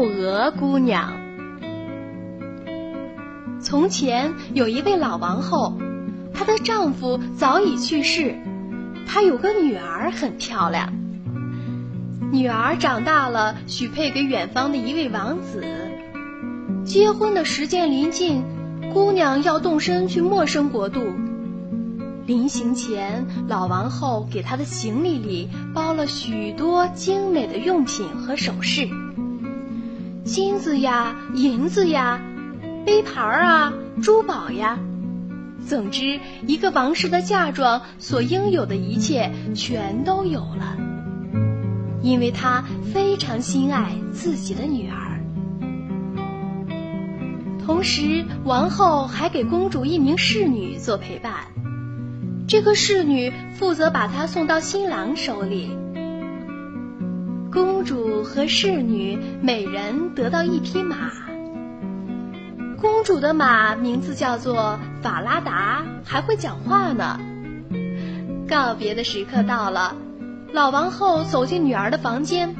窦娥姑娘。从前有一位老王后，她的丈夫早已去世，她有个女儿很漂亮。女儿长大了，许配给远方的一位王子。结婚的时间临近，姑娘要动身去陌生国度。临行前，老王后给她的行李里包了许多精美的用品和首饰，金子呀，银子呀，杯盘啊，珠宝呀，总之，一个王室的嫁妆所应有的一切全都有了，因为她非常心爱自己的女儿。同时，王后还给公主一名侍女做陪伴。这个侍女负责把她送到新郎手里。公主和侍女每人得到一匹马。公主的马名字叫做法拉达，还会讲话呢。告别的时刻到了，老王后走进女儿的房间，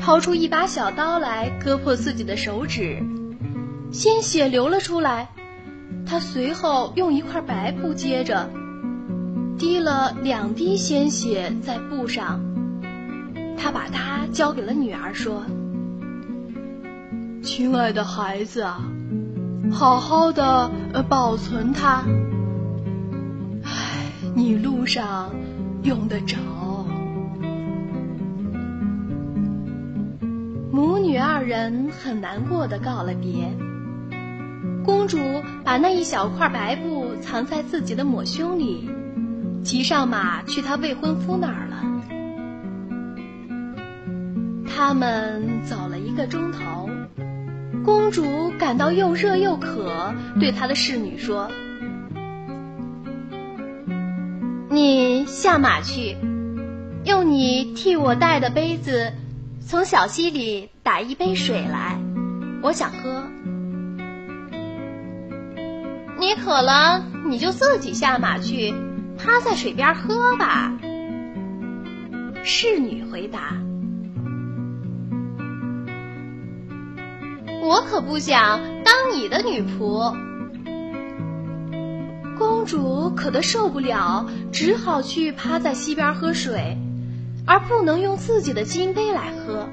掏出一把小刀来割破自己的手指，鲜血流了出来。她随后用一块白布接着。滴了两滴鲜血在布上，他把它交给了女儿，说：“亲爱的孩子啊，好好的保存它。唉，你路上用得着。”母女二人很难过的告了别。公主把那一小块白布藏在自己的抹胸里。骑上马去她未婚夫那儿了。他们走了一个钟头，公主感到又热又渴，对她的侍女说：“你下马去，用你替我带的杯子，从小溪里打一杯水来，我想喝。你渴了，你就自己下马去。”趴在水边喝吧。侍女回答：“我可不想当你的女仆。”公主渴得受不了，只好去趴在溪边喝水，而不能用自己的金杯来喝。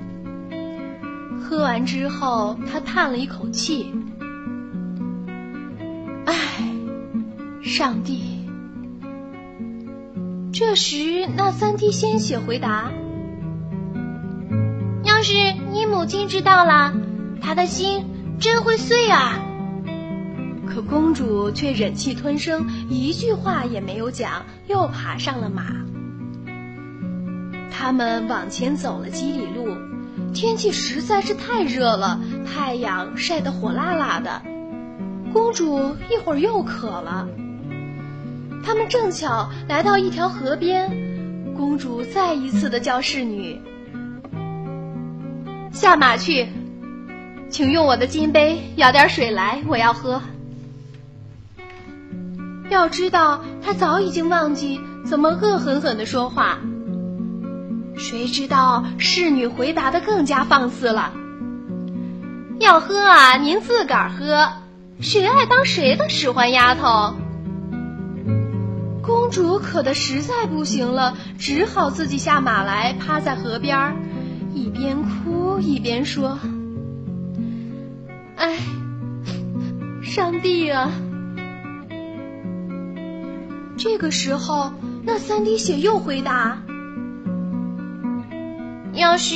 喝完之后，她叹了一口气：“唉，上帝！”这时，那三滴鲜血回答：“要是你母亲知道了，她的心真会碎啊！”可公主却忍气吞声，一句话也没有讲，又爬上了马。他们往前走了几里路，天气实在是太热了，太阳晒得火辣辣的。公主一会儿又渴了。他们正巧来到一条河边，公主再一次的叫侍女下马去，请用我的金杯舀点水来，我要喝。要知道，她早已经忘记怎么恶狠狠的说话。谁知道侍女回答的更加放肆了：“要喝啊，您自个儿喝，谁爱当谁的使唤丫头？”公主渴得实在不行了，只好自己下马来，趴在河边，一边哭一边说：“哎，上帝啊！”这个时候，那三滴血又回答：“要是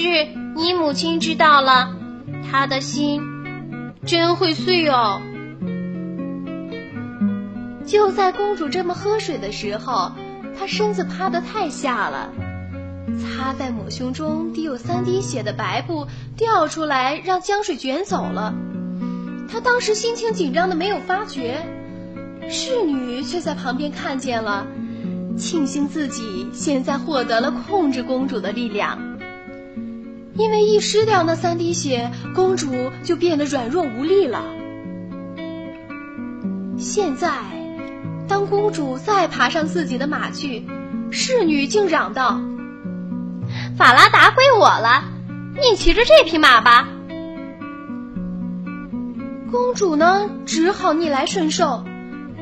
你母亲知道了，她的心真会碎哦。”就在公主这么喝水的时候，她身子趴得太下了，擦在抹胸中滴有三滴血的白布掉出来，让江水卷走了。她当时心情紧张的没有发觉，侍女却在旁边看见了，庆幸自己现在获得了控制公主的力量。因为一失掉那三滴血，公主就变得软弱无力了。现在。当公主再爬上自己的马去，侍女竟嚷道：“法拉达归我了，你骑着这匹马吧。”公主呢，只好逆来顺受。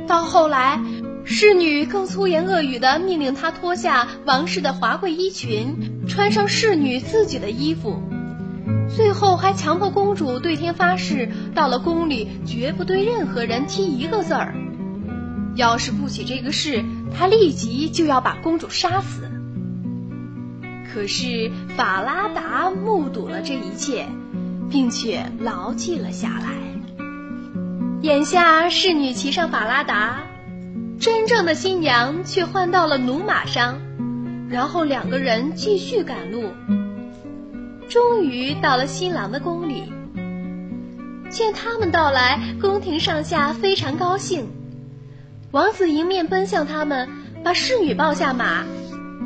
到后来，侍女更粗言恶语的命令她脱下王室的华贵衣裙，穿上侍女自己的衣服。最后还强迫公主对天发誓，到了宫里绝不对任何人提一个字儿。要是不起这个誓，他立即就要把公主杀死。可是法拉达目睹了这一切，并且牢记了下来。眼下侍女骑上法拉达，真正的新娘却换到了驽马上，然后两个人继续赶路。终于到了新郎的宫里，见他们到来，宫廷上下非常高兴。王子迎面奔向他们，把侍女抱下马，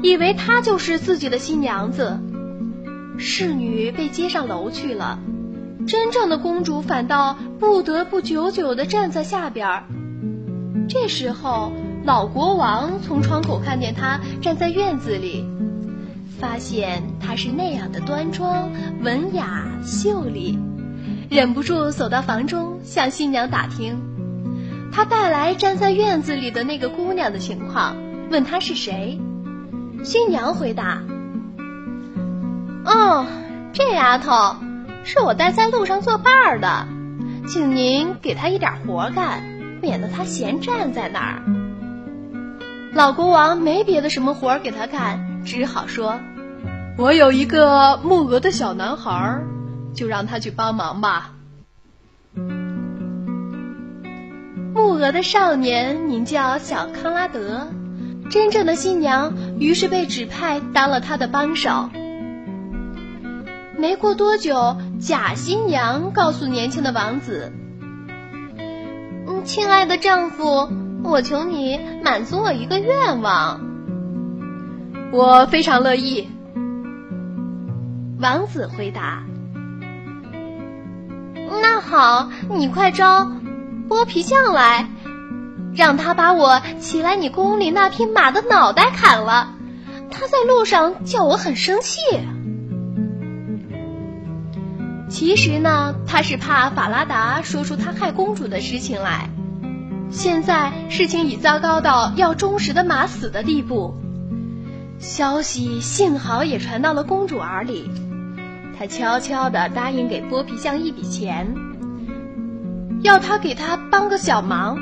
以为她就是自己的新娘子。侍女被接上楼去了，真正的公主反倒不得不久久地站在下边儿。这时候，老国王从窗口看见她站在院子里。发现她是那样的端庄、文雅、秀丽，忍不住走到房中向新娘打听，他带来站在院子里的那个姑娘的情况，问她是谁。新娘回答：“哦，这丫头是我带在路上作伴的，请您给他一点活干，免得他闲站在那儿。”老国王没别的什么活给他干。只好说：“我有一个木鹅的小男孩，就让他去帮忙吧。”木鹅的少年名叫小康拉德，真正的新娘于是被指派当了他的帮手。没过多久，假新娘告诉年轻的王子：“嗯，亲爱的丈夫，我求你满足我一个愿望。”我非常乐意，王子回答。那好，你快招剥皮匠来，让他把我骑来你宫里那匹马的脑袋砍了。他在路上叫我很生气。其实呢，他是怕法拉达说出他害公主的事情来。现在事情已糟糕到要忠实的马死的地步。消息幸好也传到了公主耳里，她悄悄地答应给剥皮匠一笔钱，要他给她帮个小忙，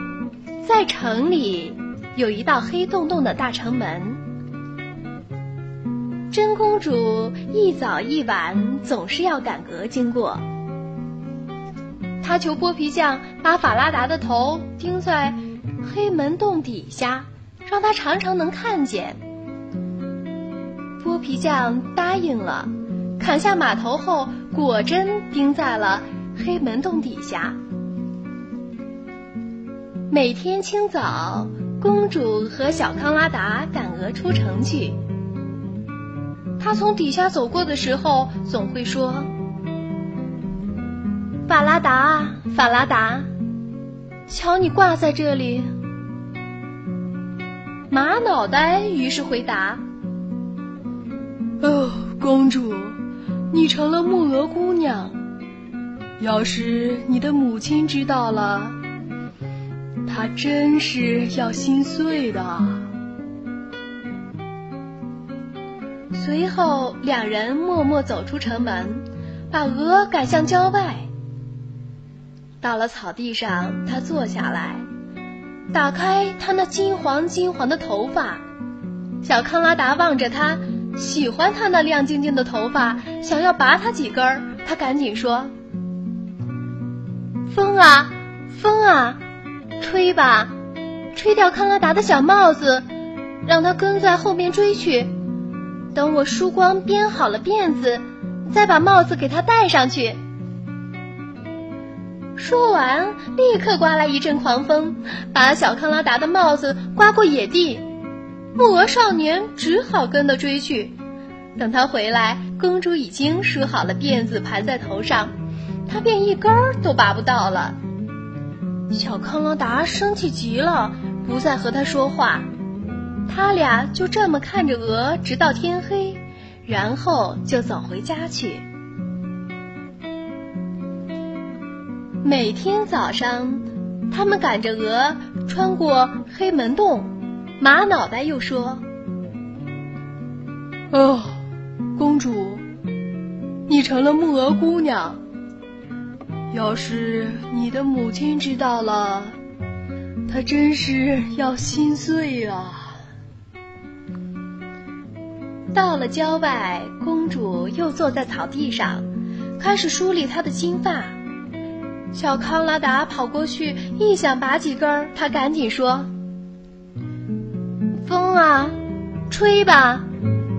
在城里有一道黑洞洞的大城门。真公主一早一晚总是要赶鹅经过，她求剥皮匠把法拉达的头钉在黑门洞底下，让他常常能看见。剥皮匠答应了，砍下马头后，果真钉在了黑门洞底下。每天清早，公主和小康拉达赶鹅出城去。他从底下走过的时候，总会说：“法拉达，法拉达，瞧你挂在这里。”马脑袋于是回答。哦，公主，你成了木鹅姑娘。要是你的母亲知道了，她真是要心碎的。随后，两人默默走出城门，把鹅赶向郊外。到了草地上，他坐下来，打开他那金黄金黄的头发。小康拉达望着他。喜欢他那亮晶晶的头发，想要拔他几根儿。他赶紧说：“风啊，风啊，吹吧，吹掉康拉达的小帽子，让他跟在后面追去。等我梳光编好了辫子，再把帽子给他戴上去。”说完，立刻刮来一阵狂风，把小康拉达的帽子刮过野地。木鹅少年只好跟着追去。等他回来，公主已经梳好了辫子，盘在头上，他便一根儿都拔不到了。小康拉达生气极了，不再和他说话。他俩就这么看着鹅，直到天黑，然后就走回家去。每天早上，他们赶着鹅穿过黑门洞，马脑袋又说：“哦，公主，你成了木鹅姑娘。要是你的母亲知道了，她真是要心碎啊。”到了郊外，公主又坐在草地上，开始梳理她的金发。小康拉达跑过去，一想拔几根儿，他赶紧说：“风啊，吹吧，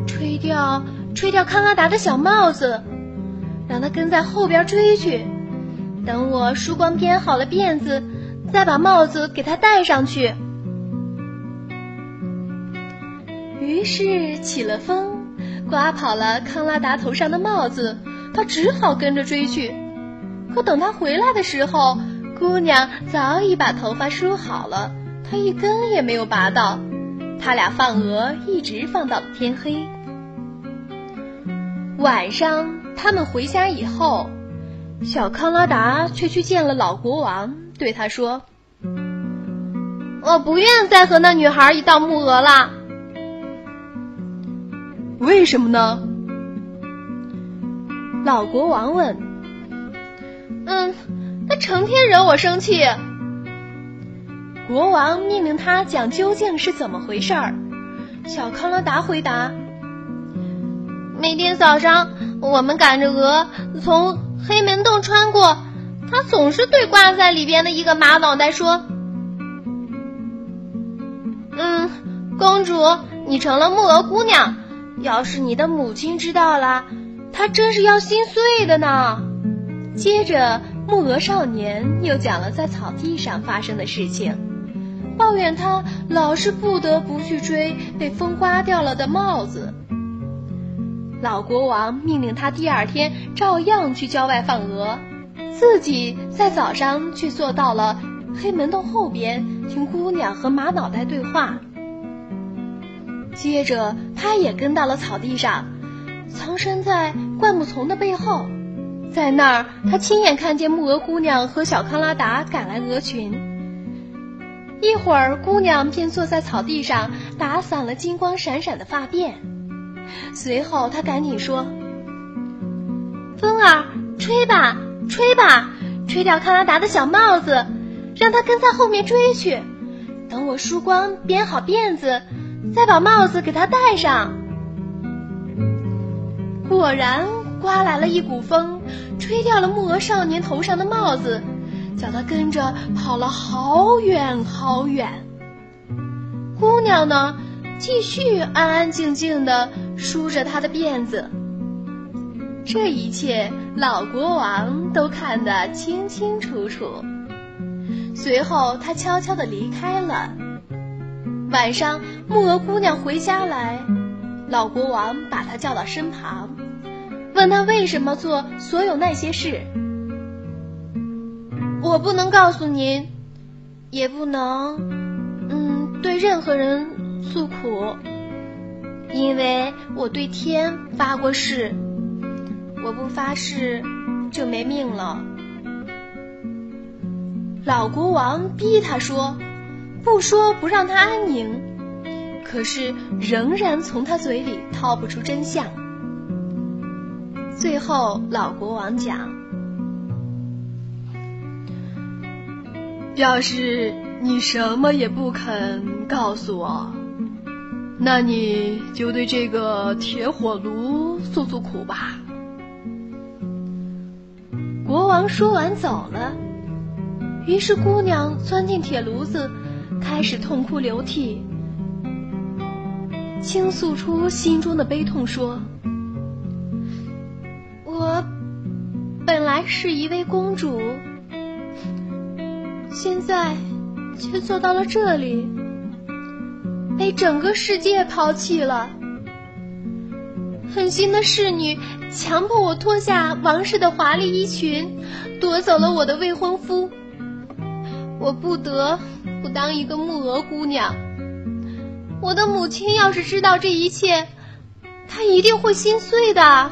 吹掉，吹掉康拉达的小帽子，让他跟在后边追去。等我梳光编好了辫子，再把帽子给他戴上去。”于是起了风，刮跑了康拉达头上的帽子，他只好跟着追去。可等他回来的时候，姑娘早已把头发梳好了，他一根也没有拔到。他俩放鹅一直放到了天黑。晚上他们回家以后，小康拉达却去见了老国王，对他说：“我不愿再和那女孩一道木鹅了。”为什么呢？老国王问。嗯，他成天惹我生气。国王命令他讲究竟是怎么回事儿。小康拉达回答：“每天早上，我们赶着鹅从黑门洞穿过，他总是对挂在里边的一个马脑袋说：‘嗯，公主，你成了木鹅姑娘。’”要是你的母亲知道了，她真是要心碎的呢。接着，木鹅少年又讲了在草地上发生的事情，抱怨他老是不得不去追被风刮掉了的帽子。老国王命令他第二天照样去郊外放鹅，自己在早上却坐到了黑门洞后边听姑娘和马脑袋对话。接着，他也跟到了草地上，藏身在灌木丛的背后。在那儿，他亲眼看见木鹅姑娘和小康拉达赶来鹅群。一会儿，姑娘便坐在草地上打散了金光闪闪的发辫。随后，她赶紧说：“风儿，吹吧，吹吧，吹掉康拉达的小帽子，让他跟在后面追去。等我梳光编好辫子。”再把帽子给他戴上。果然，刮来了一股风，吹掉了木鹅少年头上的帽子，叫他跟着跑了好远好远。姑娘呢，继续安安静静的梳着她的辫子。这一切，老国王都看得清清楚楚。随后，他悄悄的离开了。晚上，木鹅姑娘回家来，老国王把她叫到身旁，问她为什么做所有那些事。我不能告诉您，也不能，嗯，对任何人诉苦，因为我对天发过誓，我不发誓就没命了。老国王逼他说。不说不让他安宁，可是仍然从他嘴里掏不出真相。最后，老国王讲：“要是你什么也不肯告诉我，那你就对这个铁火炉诉诉苦吧。”国王说完走了，于是姑娘钻进铁炉子。开始痛哭流涕，倾诉出心中的悲痛，说：“我本来是一位公主，现在却做到了这里，被整个世界抛弃了。狠心的侍女强迫我脱下王室的华丽衣裙，夺走了我的未婚夫，我不得。”不当一个木鹅姑娘，我的母亲要是知道这一切，她一定会心碎的。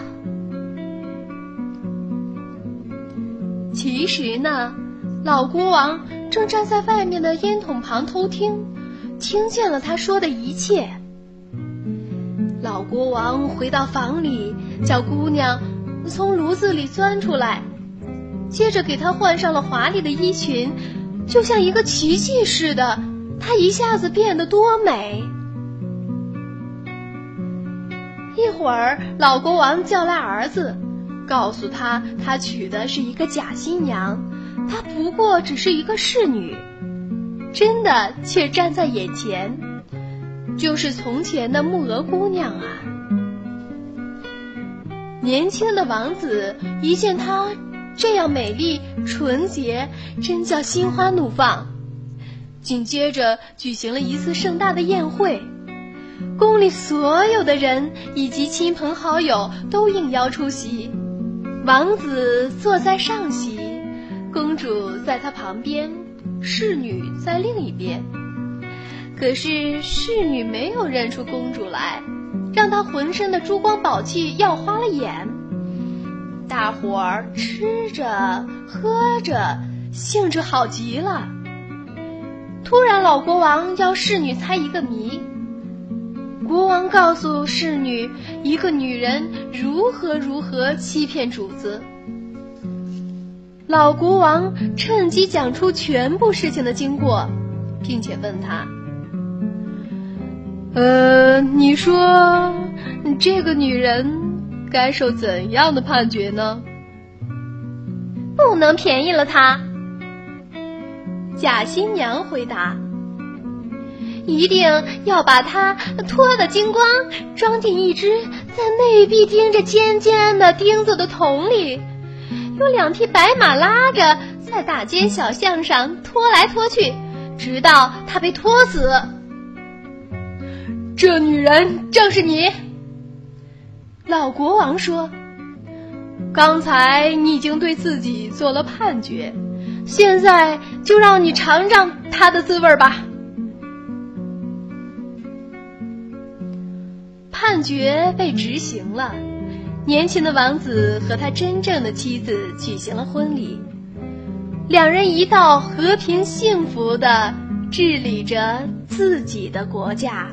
其实呢，老国王正站在外面的烟筒旁偷听，听见了他说的一切。老国王回到房里，叫姑娘从炉子里钻出来，接着给她换上了华丽的衣裙，就像一个奇迹似的，她一下子变得多美。一会儿，老国王叫来儿子，告诉他他娶的是一个假新娘，她不过只是一个侍女，真的却站在眼前，就是从前的木鹅姑娘啊。年轻的王子一见她这样美丽纯洁，真叫心花怒放。紧接着举行了一次盛大的宴会。宫里所有的人以及亲朋好友都应邀出席，王子坐在上席，公主在他旁边，侍女在另一边。可是侍女没有认出公主来，让她浑身的珠光宝气耀花了眼。大伙儿吃着喝着，兴致好极了。突然，老国王要侍女猜一个谜。国王告诉侍女，一个女人如何如何欺骗主子。老国王趁机讲出全部事情的经过，并且问他：“呃，你说这个女人该受怎样的判决呢？”不能便宜了他。假新娘回答。一定要把它脱得精光，装进一只在内壁钉着尖尖的钉子的桶里，有两匹白马拉着，在大街小巷上拖来拖去，直到它被拖死。这女人正是你，老国王说。刚才你已经对自己做了判决，现在就让你尝尝它的滋味吧。判决被执行了，年轻的王子和他真正的妻子举行了婚礼，两人一道和平幸福的治理着自己的国家。